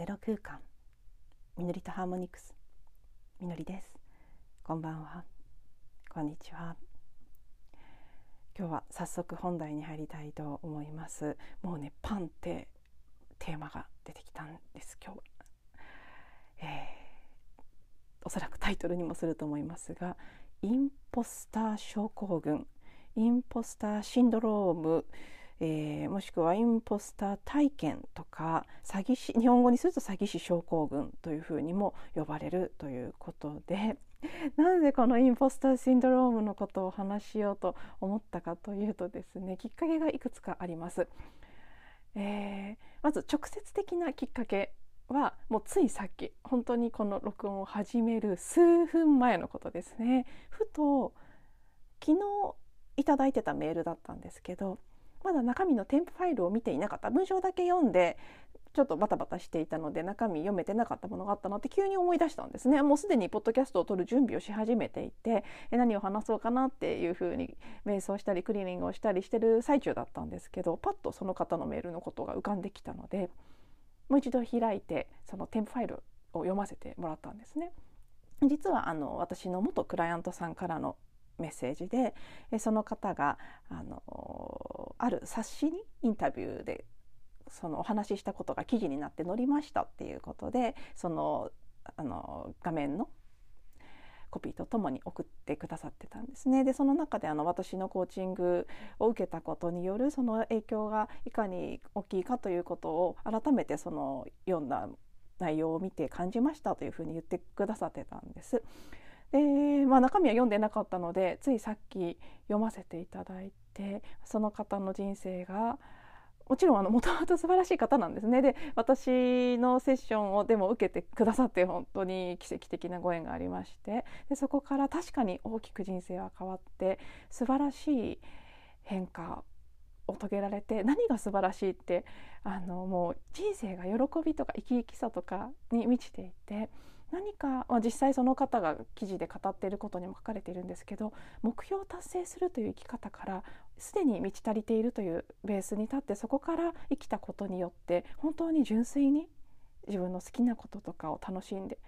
ゼロ空間。みのりとハーモニクス。みのりです。こんばんは。こんにちは。今日は早速本題に入りたいと思います。もうねパンってテーマが出てきたんです今日は、えー、おそらくタイトルにもすると思いますがインポスター症候群。インポスターシンドローム。えー、もしくはインポスター体験とか詐欺師日本語にすると詐欺師症候群というふうにも呼ばれるということで なぜこのインポスターシンドロームのことを話しようと思ったかというとですねきっかけがいくつかあります。えー、まず直接的なきっかけはもうついさっき本当にこの録音を始める数分前のことですねふと昨日いただいてたメールだったんですけどまだ中身の添付ファイルを見ていなかった文章だけ読んでちょっとバタバタしていたので中身読めてなかったものがあったなって急に思い出したんですねもうすでにポッドキャストを撮る準備をし始めていて何を話そうかなっていうふうに瞑想したりクリーニングをしたりしてる最中だったんですけどパッとその方のメールのことが浮かんできたのでもう一度開いてその添付ファイルを読ませてもらったんですね。実はあの私の元クライアントさんからのメッセージでその方があのある冊子にインタビューでそのお話ししたことが記事になって載りましたっていうことでそのあの画面のコピーとともに送ってくださってたんですね。でその中であの私のコーチングを受けたことによるその影響がいかに大きいかということを改めてその読んだ内容を見て感じましたというふうに言ってくださってたんです。で、まあ、中身は読んでなかったのでついさっき読ませていただいてその方の人生がもちろんもともと素晴らしい方なんですね。で私のセッションをでも受けてくださって本当に奇跡的なご縁がありましてでそこから確かに大きく人生は変わって素晴らしい変化を遂げられて何が素晴らしいってあのもう人生が喜びとか生き生きさとかに満ちていて何か、まあ、実際その方が記事で語っていることにも書かれているんですけど目標を達成するという生き方からすでに満ち足りているというベースに立ってそこから生きたことによって本当に純粋に自分の好きなこととかを楽しんで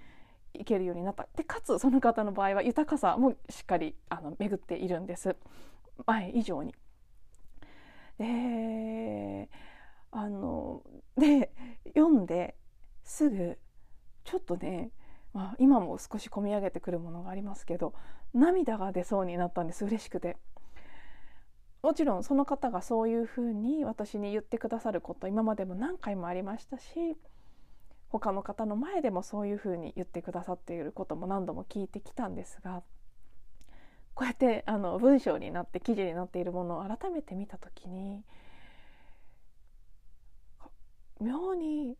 いけるようになったでかつその方の場合は豊かさもしっかりあの巡っているんです前以上に。であので読んですぐちょっとねまあ、今も少し込み上げてくるものがありますけど涙が出そうになったんです嬉しくて。もちろんその方がそういうふうに私に言ってくださること今までも何回もありましたし他の方の前でもそういうふうに言ってくださっていることも何度も聞いてきたんですがこうやってあの文章になって記事になっているものを改めて見た時に妙に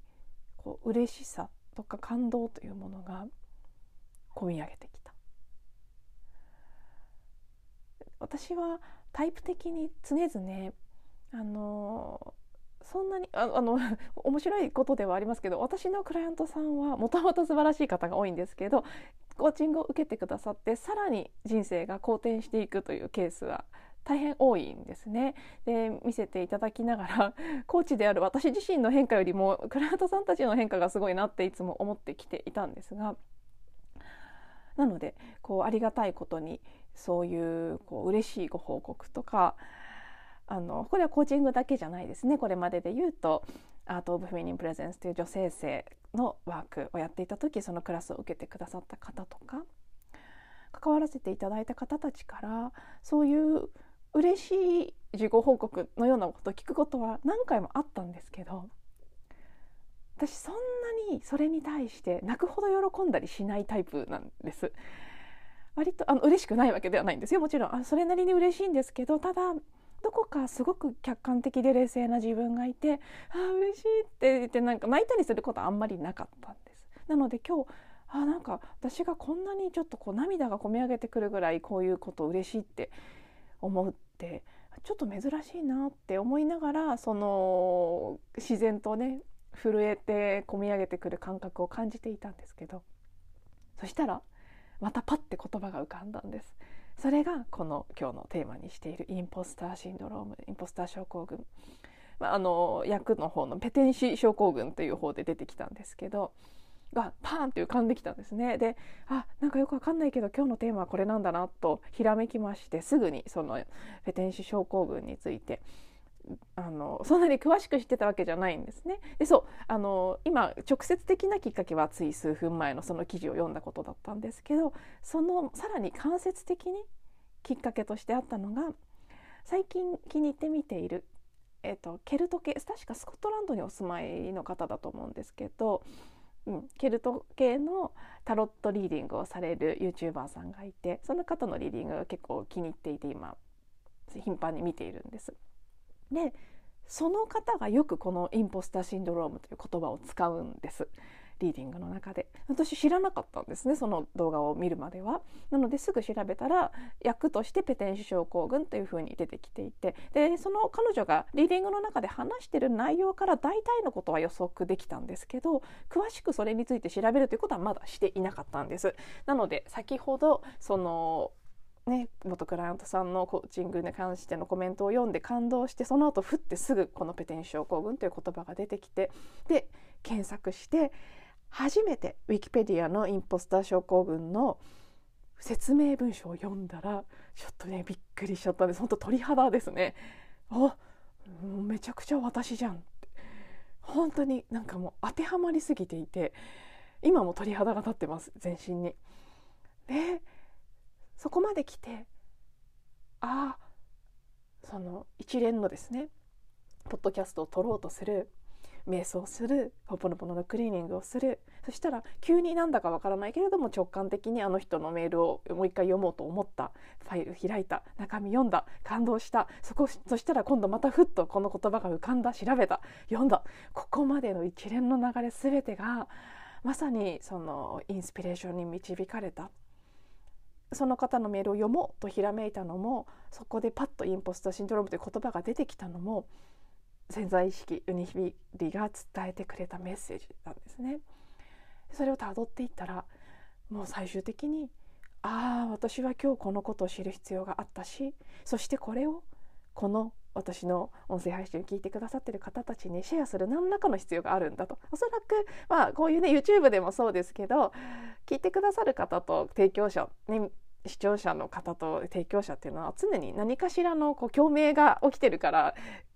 こう嬉しさとか感動というものが込み上げてきた。私はタイプ的に常々あのそんなにああの 面白いことではありますけど私のクライアントさんはもともと素晴らしい方が多いんですけどコーチングを受けてくださってさらに人生が好転していくというケースは大変多いんですね。で見せていただきながら コーチである私自身の変化よりもクライアントさんたちの変化がすごいなっていつも思ってきていたんですがなのでこうありがたいことにそういうこう嬉しいご報告とかあのこれはコーチングだけじゃないですねこれまでで言うとアート・オブ・フェミニン・プレゼンスという女性性のワークをやっていた時そのクラスを受けてくださった方とか関わらせていただいた方たちからそういう嬉しい自己報告のようなことを聞くことは何回もあったんですけど私そんなにそれに対して泣くほど喜んだりしないタイプなんです。割とあの嬉しくないわけではないんですよもちろんあそれなりに嬉しいんですけどただどこかすごく客観的で冷静な自分がいてああ嬉しいって言ってなんか泣いたりすることはあんまりなかったんです。なので今日あなんか私がこんなにちょっとこう涙がこみ上げてくるぐらいこういうこと嬉しいって思ってちょっと珍しいなって思いながらその自然とね震えて込み上げてくる感覚を感じていたんですけどそしたらまたパッて言葉が浮かんだんです。それがこの今日のテーマにしているインポスターシンドロームインポスター症候群あの役の方のペテンシ症候群という方で出てきたんですけどがパーンって浮かんできたんですねであなんかよくわかんないけど今日のテーマはこれなんだなとひらめきましてすぐにそのペテンシ症候群についてあのそんなに詳しく知ってたわけじゃないんですね。でそうあの今直接的なきっかけはつい数分前のその記事を読んだことだったんですけどそのさらに間接的にきっかけとしてあったのが最近気に入って見ている、えーと、ケルト系確かスコットランドにお住まいの方だと思うんですけど、うん、ケルト系のタロットリーディングをされる YouTuber さんがいてその方のリーディングが結構気に入っていて今頻繁に見ているんです。でその方がよくこのインポスターシンドロームという言葉を使うんです。リーディングの中で。私知らなかったんですねその動画を見るまでは。なのですぐ調べたら役としてペテン師症候群というふうに出てきていて。でその彼女がリーディングの中で話してる内容から大体のことは予測できたんですけど詳しくそれについて調べるということはまだしていなかったんです。なので先ほどそのね、元クライアントさんのコーチングに関してのコメントを読んで感動してその後ふってすぐこのペテン症候群という言葉が出てきてで検索して初めてウィキペディアのインポスター症候群の説明文章を読んだらちょっとねびっくりしちゃったんです。本当鳥肌ですね。あめちゃくちゃ私じゃん。って本当になんかもう当てはまりすぎていて今も鳥肌が立ってます全身に。でそこまで来てああその一連のですねポッドキャストを撮ろうとする瞑想するほぽのぽののクリーニングをする。そしたら急になんだかわからないけれども直感的にあの人のメールをもう一回読もうと思った。ファイル開いた。中身読んだ。感動した。そこそしたら今度またふっとこの言葉が浮かんだ。調べた。読んだ。ここまでの一連の流れ全てがまさにそのインスピレーションに導かれた。その方のメールを読もうとひらめいたのもそこでパッとインポスターシンドロームという言葉が出てきたのも潜在意識ウニヒビリが伝えてくれたメッセージなんですね。それをたどっていったらもう最終的にああ私は今日このことを知る必要があったしそしてこれをこの私の音声配信を聞いてくださってる方たちにシェアする何らかの必要があるんだとおそらくまあこういうね YouTube でもそうですけど聞いてくださる方と提供者、ね、視聴者の方と提供者っていうのは常に何かしらのこう共鳴が起きてるから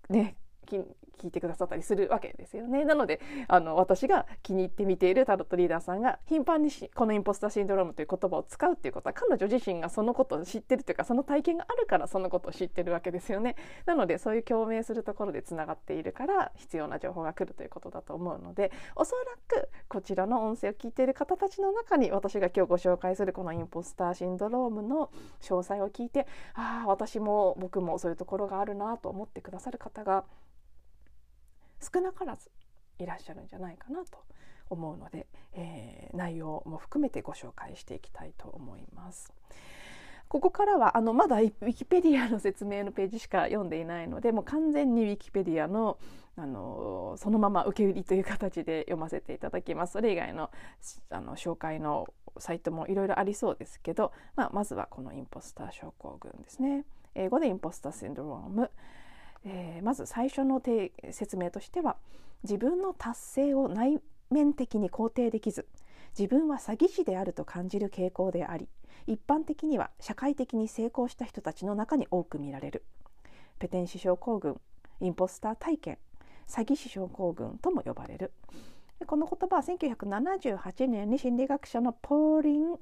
ね聞いてくださったりするわけですよね。なのであの私が気に入って見ているタロットリーダーさんが頻繁にこのインポスターシンドロームという言葉を使うっていうことは彼女自身がそのことを知ってるというかその体験があるからそのことを知ってるわけですよね。なのでそういう共鳴するところでつながっているから必要な情報が来るということだと思うのでおそらくこちらの音声を聞いている方たちの中に私が今日ご紹介するこのインポスターシンドロームの詳細を聞いてああ私も僕もそういうところがあるなと思ってくださる方が少なからずいらっしゃるんじゃないかなと思うので、えー、内容も含めてご紹介していきたいと思います。ここからはあのまだウィキペディアの説明のページしか読んでいないのでもう完全にウィキペディアのあのそのまま受け売りという形で読ませていただきます。それ以外のあの紹介のサイトもいろいろありそうですけど、まあ、まずはこのインポスター症候群ですね。英語でインポスターシンドロームえー、まず最初の説明としては自分の達成を内面的に肯定できず自分は詐欺師であると感じる傾向であり一般的には社会的に成功した人たちの中に多く見られるペテン師症候群インポスター体験詐欺師症候群とも呼ばれるこの言葉は1978年に心理学者のポーリン・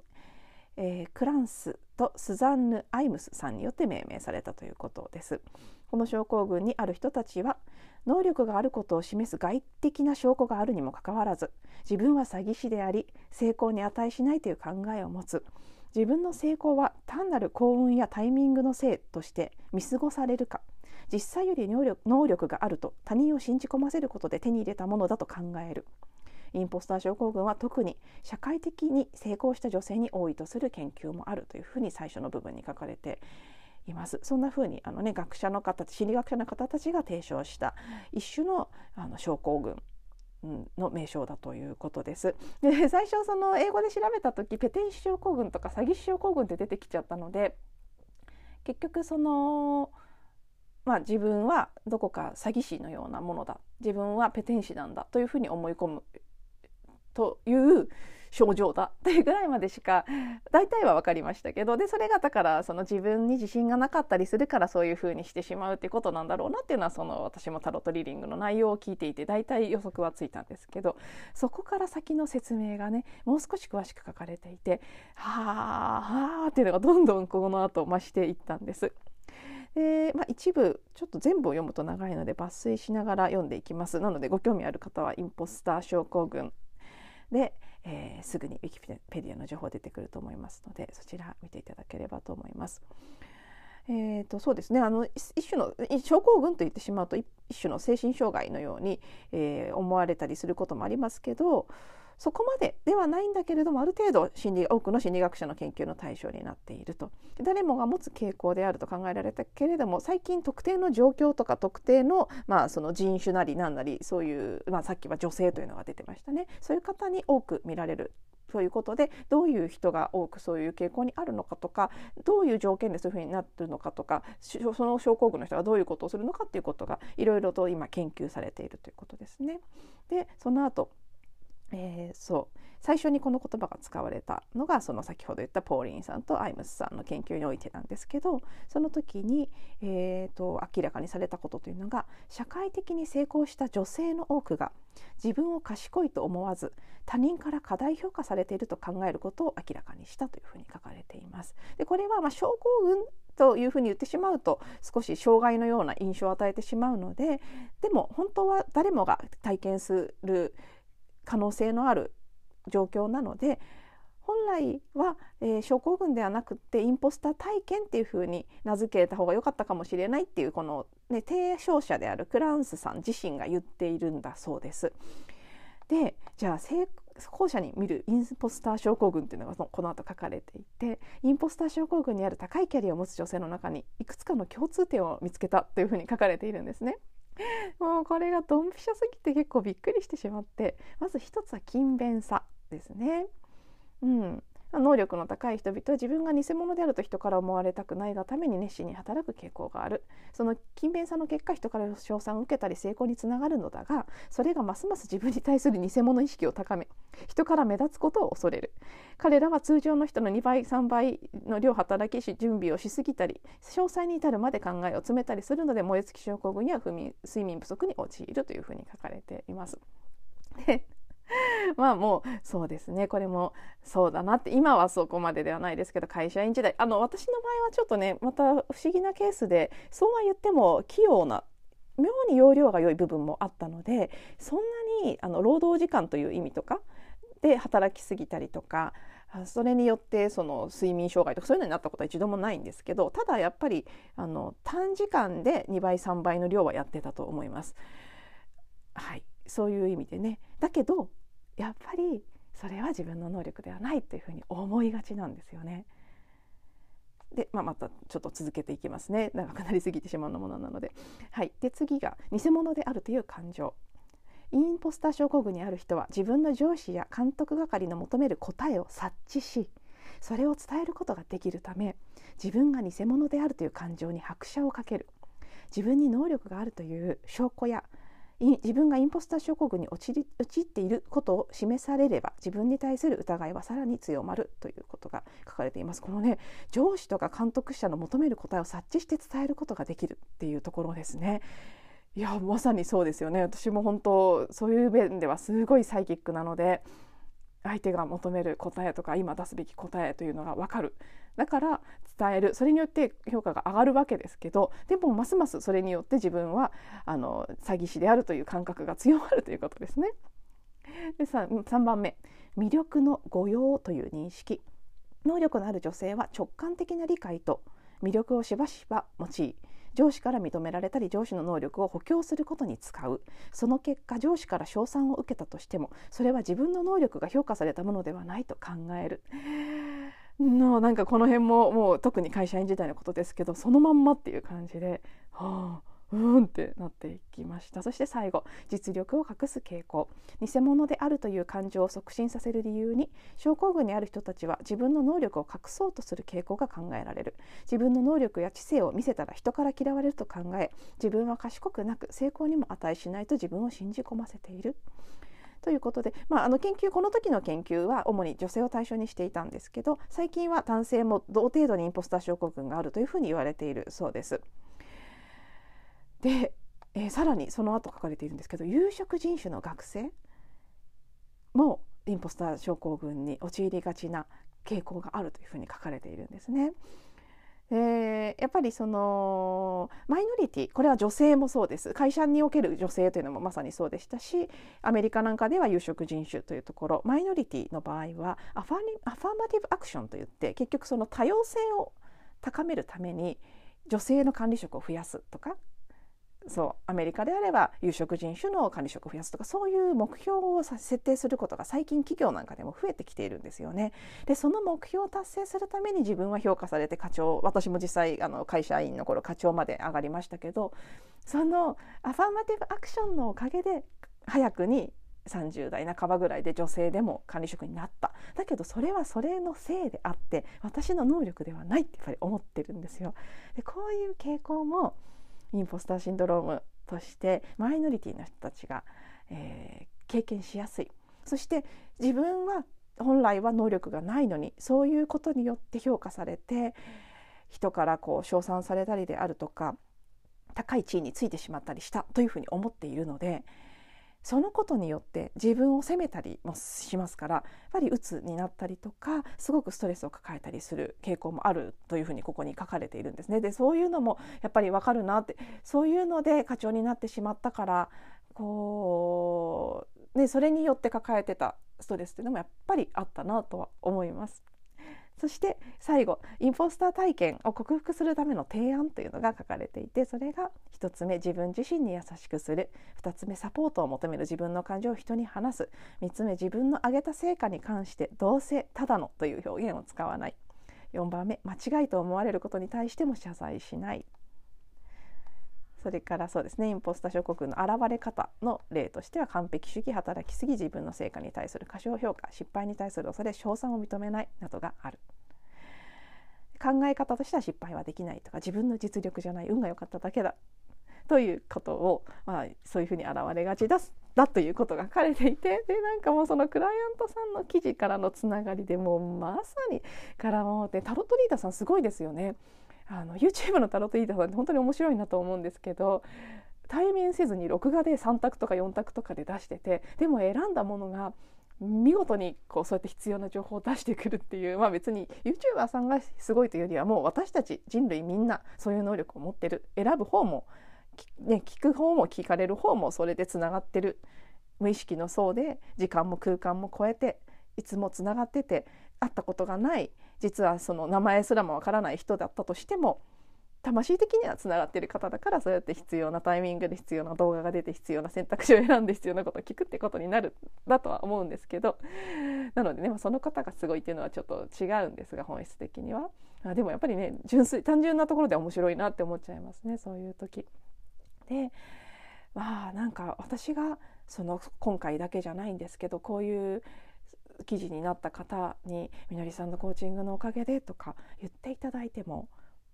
えー、クランスとスザンヌ・アイムスさんによって命名されたということです。この症候群にある人たちは能力があることを示す外的な証拠があるにもかかわらず自分は詐欺師であり成功に値しないという考えを持つ。自分の成功は単なる幸運やタイミングのせいとして見過ごされるか。実際より能力があると他人を信じ込ませることで手に入れたものだと考える。インポスター症候群は特に社会的に成功した女性に多いとする研究もあるというふうに最初の部分に書かれていますそんなふうにあの、ね、学者の方心理学者の方たちが提唱した一種のあの症候群の名称だということです。で最初その英語で調べた時ペテン師症候群とか詐欺師症候群って出てきちゃったので結局そのまあ、自分はどこか詐欺師のようなものだ自分はペテン師なんだというふうに思い込むという症状だというぐらいまでしか大体は分かりましたけどでそれがだからその自分に自信がなかったりするからそういうふうにしてしまうっていうことなんだろうなっていうのはその私もタロットリーディングの内容を聞いていて大体予測はついたんですけど そこから先の説明がねもう少し詳しく書かれていてはあはあっていうのがどんどんこの後増していったんです。でまあ、一部ちょっと全部を読むと長いので抜粋しながら読んでいきますなのでご興味ある方はインポスター症候群で、えー、すぐにウィキペディアの情報出てくると思いますのでそちら見ていただければと思います。えーと、そうですねあの一種の症候群と言ってしまうと一種の精神障害のように、えー、思われたりすることもありますけどそこまでではないんだけれどもある程度心理多くの心理学者の研究の対象になっていると。誰もが持つ傾向であると考えられたけれども最近特定の状況とか特定の,、まあその人種なり何なりそういう、まあ、さっきは女性というのが出てましたね。そういう方に多く見られる。ということでどういう人が多くそういう傾向にあるのかとかどういう条件でそういうふうになってるのかとかその症候群の人がどういうことをするのかっていうことがいろいろと今研究されているということですね。でその後えー、そう最初にこの言葉が使われたのがその先ほど言ったポーリンさんとアイムスさんの研究においてなんですけどその時に、えーと、明らかにされたことというのが社会的に成功した女性の多くが自分を賢いと思わず他人から過大評価されていると考えることを明らかにしたというふうに書かれています。でこれはまあ症候群というふうに言ってしまうと少し障害のような印象を与えてしまうのででも本当は誰もが体験する可能性のある状況なので本来は、えー、症候群ではなくてインポスター体験っていうふうに名付けた方が良かったかもしれないっていうこの、ね、提唱者であるクランスさん自身が言っているんだそうです。でじゃあ成功者に見るインポスター症候群っていうのがこの後書かれていてインポスター症候群にある高いキャリアを持つ女性の中にいくつかの共通点を見つけたというふうに書かれているんですね。もうこれがドンピシャすぎて結構びっくりしてしまってまず一つは勤勉さですね。うん能力の高い人々は自分が偽物であると人から思われたくないがために熱心に働く傾向があるその勤勉さの結果人から称賛を受けたり成功につながるのだがそれがますます自分に対する偽物意識を高め人から目立つことを恐れる彼らは通常の人の2倍3倍の量働きし準備をしすぎたり詳細に至るまで考えを詰めたりするので燃え尽き症候群や睡眠不足に陥るというふうに書かれています。で まあもうそうですね。これもそうだなって。今はそこまでではないですけど会社員時代。あの私の場合はちょっとねまた不思議なケースでそうは言っても器用な妙に容量が良い部分もあったのでそんなにあの労働時間という意味とかで働きすぎたりとかそれによってその睡眠障害とかそういうのになったことは一度もないんですけどただやっぱりあの短時間で2倍3倍の量はやってたと思います。はい。そういう意味でねだけどやっぱりそれは自分の能力ではないというふうに思いがちなんですよね。で、まあ、またちょっと続けていきますね長くなりすぎてしまうものなので。はい、で次が偽物であるという感情。インポスター症候群にある人は自分の上司や監督係の求める答えを察知しそれを伝えることができるため自分が偽物であるという感情に拍車をかける自分に能力があるという証拠や自分がインポスター症候群に陥っていることを示されれば自分に対する疑いはさらに強まるということが書かれています。このね上司とか監督者の求める答えを察知して伝えることができるっていうところですね。いやまさにそうですよね私も本当そういう面ではすごいサイキックなので相手が求める答えとか今出すべき答えというのが分かる。だから伝える。それによって評価が上がるわけですけどでもますますそれによって自分はあの詐欺師であるという感覚が強まるということですね。で 3, 3番目魅力の誤用という認識。能力のある女性は直感的な理解と魅力をしばしば用い上司から認められたり上司の能力を補強することに使う。その結果上司から称賛を受けたとしてもそれは自分の能力が評価されたものではないと考える。のなんかこの辺ももう特に会社員時代のことですけどそのまんまっていう感じで、はあ。うんってなっていきました。そして最後実力を隠す傾向。偽物であるという感情を促進させる理由に症候群にある人たちは自分の能力を隠そうとする傾向が考えられる。自分の能力や知性を見せたら人から嫌われると考え自分は賢くなく成功にも値しないと自分を信じ込ませている。ということで、まあ、あの研究この時の研究は主に女性を対象にしていたんですけど最近は男性も同程度にインポスター症候群があるというふうに言われているそうです。で、えー、さらにその後書かれているんですけど有色人種の学生もインポスター症候群に陥りがちな傾向があるというふうに書かれているんですね。でやっぱりそのマイノリティこれは女性もそうです会社における女性というのもまさにそうでしたしアメリカなんかでは有色人種というところマイノリティの場合はアファアファーマティブアクションといって結局その多様性を高めるために女性の管理職を増やすとかそうアメリカであれば有色人種の管理職を増やすとかそういう目標を設定することが最近企業なんかでも増えてきているんですよね。でその目標を達成するために自分は評価されて課長私も実際あの会社員の頃課長まで上がりましたけどそのアファーマティブアクションのおかげで早くに30代半ばぐらいで女性でも管理職になっただけどそれはそれのせいであって私の能力ではないってやっぱり思ってるんですよ。でこういう傾向もインポスターシンドロームとしてマイノリティの人たちが、えー、経験しやすい。そして自分は本来は能力がないのにそういうことによって評価されて人からこう称賛されたりであるとか高い地位についてしまったりしたというふうに思っているのでそのことによって自分を責めたりもしますからやっぱり鬱になったりとかすごくストレスを抱えたりする傾向もあるというふうにここに書かれているんですね。でそういうのもやっぱり分かるなってそういうので課長になってしまったからこう、ね、それによって抱えてたストレスっていうのもやっぱりあったなとは思います。そして最後インポスター体験を克服するための提案というのが書かれていてそれが1つ目自分自身に優しくする。2つ目サポートを求める自分の感情を人に話す。3つ目自分の上げた成果に関してどうせただのという表現を使わない。4番目間違いと思われることに対しても謝罪しない。それからそうですねインポスター諸国の現れ方の例としては完璧主義働きすぎ自分の成果に対する過小評価失敗に対する恐れ称賛を認めないなどがある考え方としては失敗はできないとか自分の実力じゃない運が良かっただけだということを、まあ、そういうふうに現れがちだだということが書かれていてでなんかもうそのクライアントさんの記事からのつながりでもうまさにからもってタロットリーダーさんすごいですよね。あの YouTube のタロットリーダーさんって本当に面白いなと思うんですけど対面せずに録画で3択とか4択とかで出しててでも選んだものが見事にこうそうやって必要な情報を出してくるっていうまあ別に YouTuber さんがすごいというよりはもう私たち人類みんなそういう能力を持ってる選ぶ方も、ね、聞く方も聞かれる方もそれでつながってる無意識の層で時間も空間も超えていつもつながってて会ったことがない実はその名前すらもわからない人だったとしても魂的にはつながってる方だからそうやって必要なタイミングで必要な動画が出て必要な選択肢を選んで必要なことを聞くってことになるだとは思うんですけどなのでね、まあ、その方がすごいっていうのはちょっと違うんですが本質的にはあでもやっぱりね純粋単純なところで面白いなって思っちゃいますねそういう時。でまあなんか私がその今回だけじゃないんですけどこういう記事になった方に「みのりさんのコーチングのおかげで」とか言っていただいても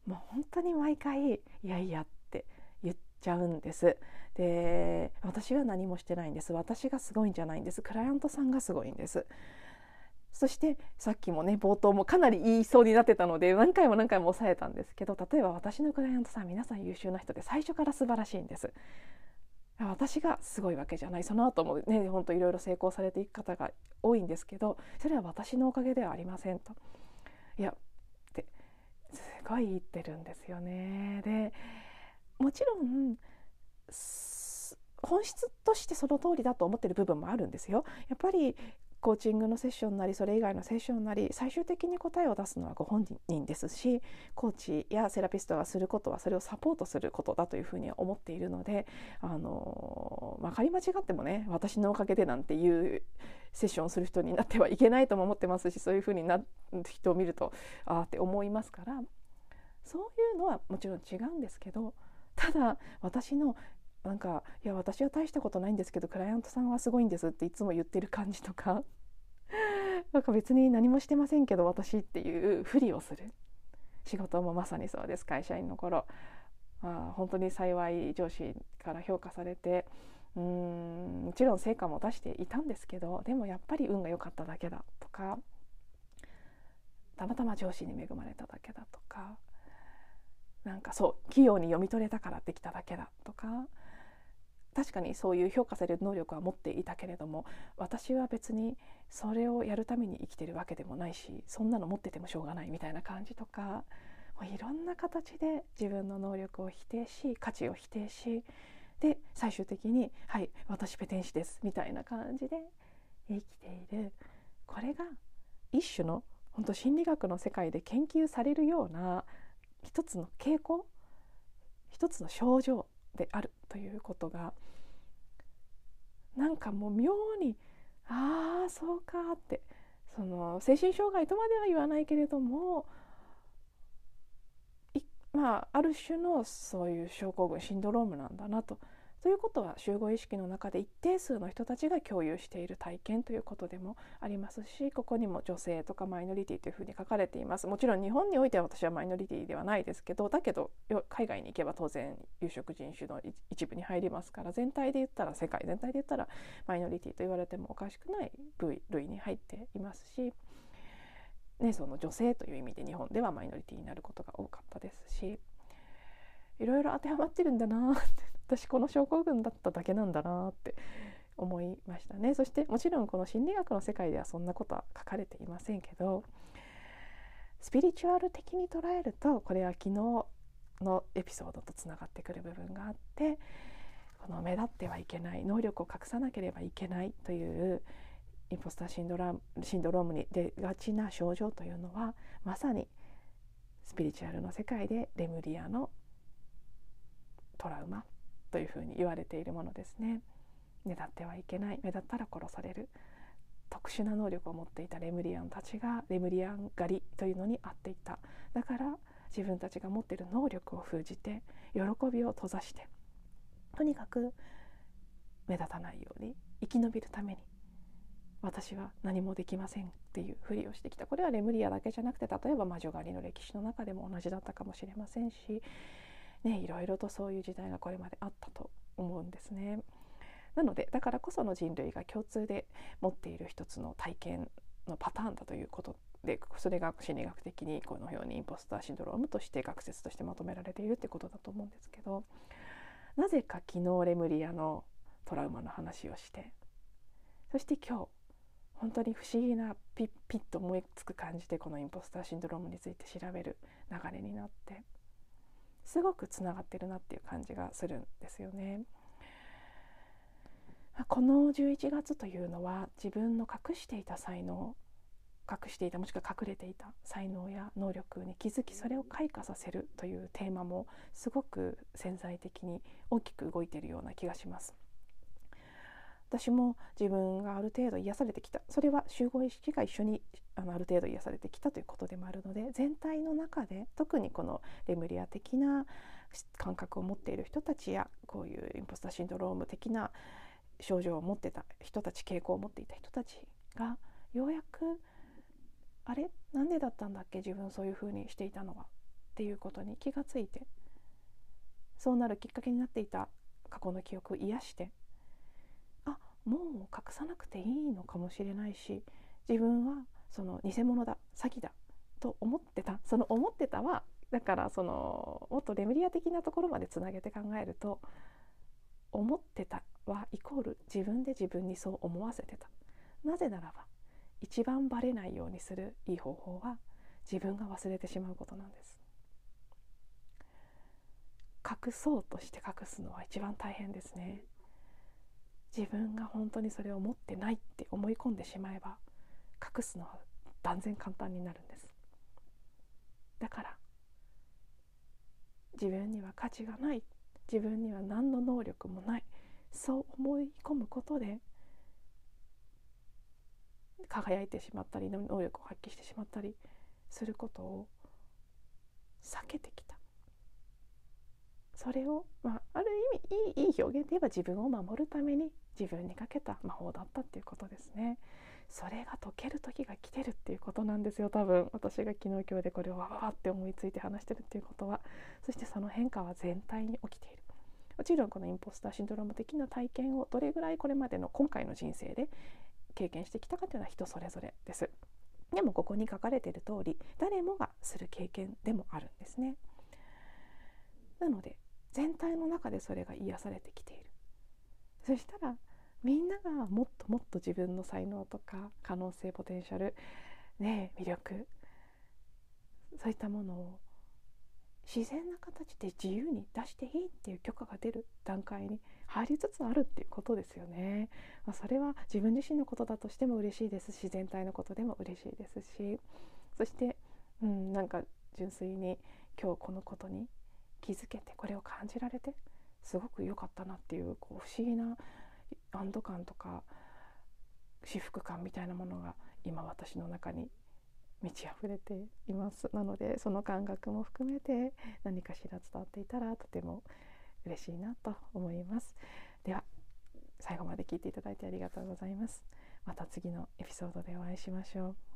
もう本当に毎回「いやいや」って言っちゃうんです。で私は何もしてないんです私がすごいんじゃないんですクライアントさんがすごいんです。そしてさっきもね冒頭もかなり言いそうになってたので何回も何回も抑えたんですけど例えば私のクライアントさん皆さん優秀な人で最初から素晴らしいんです。私がすごいわけじゃないその後もね本当いろいろ成功されていく方が多いんですけどそれは私のおかげではありませんと。いやってすごい言ってるんですよね。でもちろん本質としてその通りだと思ってる部分もあるんですよ。やっぱりコーチングのセッションなりそれ以外のセッションなり最終的に答えを出すのはご本人ですしコーチやセラピストがすることはそれをサポートすることだというふうに思っているのであの分かり間違ってもね私のおかげでなんていうセッションをする人になってはいけないとも思ってますしそういうふうになる人を見るとああって思いますからそういうのはもちろん違うんですけどただ私のなんかいや私は大したことないんですけどクライアントさんはすごいんですっていつも言ってる感じとか なんか別に何もしてませんけど私っていうふりをする。仕事もまさにそうです。会社員の頃、あ、本当に幸い上司から評価されてうんもちろん成果も出していたんですけどでもやっぱり運が良かっただけだとかたまたま上司に恵まれただけだとかなんかそう器用に読み取れたからできただけだとか確かにそういう評価される能力は持っていたけれども私は別にそれをやるために生きてるわけでもないしそんなの持っててもしょうがないみたいな感じとかもういろんな形で自分の能力を否定し価値を否定しで最終的に「はい私ペテン師です」みたいな感じで生きている。これが一種の本当心理学の世界で研究されるような一つの傾向一つの症状であるということがなんかもう妙にああそうかってその精神障害とまでは言わないけれどもまあある種のそういう症候群シンドロームなんだなとということは集合意識の中で一定数の人たちが共有している体験ということでもありますしここにも女性とかマイノリティというふうに書かれていますもちろん日本においては私はマイノリティではないですけどだけど海外に行けば当然有色人種の一部に入りますから全体で言ったら世界全体で言ったらマイノリティと言われてもおかしくない類類に入っていますし。ね、その女性という意味で日本ではマイノリティになることが多かったですしいろいろ当てはまってるんだなって私この症候群だっただけなんだなって思いましたね。そしてもちろんこの心理学の世界ではそんなことは書かれていませんけどスピリチュアル的に捉えるとこれは昨日のエピソードとつながってくる部分があってこの目立ってはいけない能力を隠さなければいけないというインポスターシンドラシンドロームに出がちな症状というのはまさにスピリチュアルの世界でレムリアのトラウマというふうに言われているものですね。目立ってはいけない。目立ったら殺される。特殊な能力を持っていたレムリアンたちがレムリアン狩りというのに遭っていた。だから自分たちが持っている能力を封じて喜びを閉ざしてとにかく目立たないように生き延びるために私は何もできませんっていうふりをしてきた。これはレムリアだけじゃなくて例えば魔女狩りの歴史の中でも同じだったかもしれませんしね、いろいろとそういう時代がこれまであったと思うんですね。なのでだからこその人類が共通で持っている一つの体験のパターンだということでそれが心理学的にこのようにインポスターシンドロームとして学説としてまとめられているってことだと思うんですけどなぜか昨日レムリアのトラウマの話をしてそして今日本当に不思議なピッピッと思いつく感じでこのインポスターシンドロームについて調べる流れになってすごくつながってるなっていう感じがするんですよね。この11月というのは自分の隠していた才能隠していたもしくは隠れていた才能や能力に気づきそれを開花させるというテーマもすごく潜在的に大きく動いているような気がします。私も自分がある程度癒されてきた。それは集合意識が一緒にあのある程度癒されてきたということでもあるので全体の中で特にこのレムリア的な感覚を持っている人たちやこういうインポスターシンドローム的な症状を持ってた人たち傾向を持っていた人たちがようやくあれ？なんでだったんだっけ？自分そういうふうにしていたのは。っていうことに気がついてそうなるきっかけになっていた過去の記憶を癒してもう隠さなくていいのかもしれないし自分はその偽物だ詐欺だと思ってた。その思ってたはだからそのもっとレムリア的なところまでつなげて考えると思ってたはイコール自分で自分にそう思わせてた。なぜならば一番バレないようにするいい方法は自分が忘れてしまうことなんです。隠そうとして隠すのは一番大変ですね。自分が本当にそれを持ってないって思い込んでしまえば隠すのは断然簡単になるんです。だから自分には価値がない自分には何の能力もないそう思い込むことで輝いてしまったり能力を発揮してしまったりすることを避けてきた。それを、まあ、ある意味いいいい表現で言えば自分を守るために自分にかけた魔法だったっていうことですね。それが解ける時が来てるっていうことなんですよ。多分私が昨日今日でこれをわわわって思いついて話してるっていうことは。そしてその変化は全体に起きている。もちろんこのインポスターシンドローム的な体験をどれぐらいこれまでの今回の人生で経験してきたかというのは人それぞれです。でもここに書かれている通り誰もがする経験でもあるんですね。なので全体の中でそれが癒されてきている。そしたらみんながもっともっと自分の才能とか可能性ポテンシャル、ね、魅力そういったものを自然な形で自由に出していいっていう許可が出る段階に入りつつあるっていうことですよね。まあ、それは自分自身のことだとしても嬉しいです。し全体のことでも嬉しいですし。そして、うん、なんか純粋に今日このことに気づけてこれを感じられてすごく良かったなっていうこう不思議な安堵感とか至福感みたいなものが今私の中に満ち溢れています。なのでその感覚も含めて何かしら伝わっていたらとても嬉しいなと思います。では最後まで聞いていただいてありがとうございます。また次のエピソードでお会いしましょう。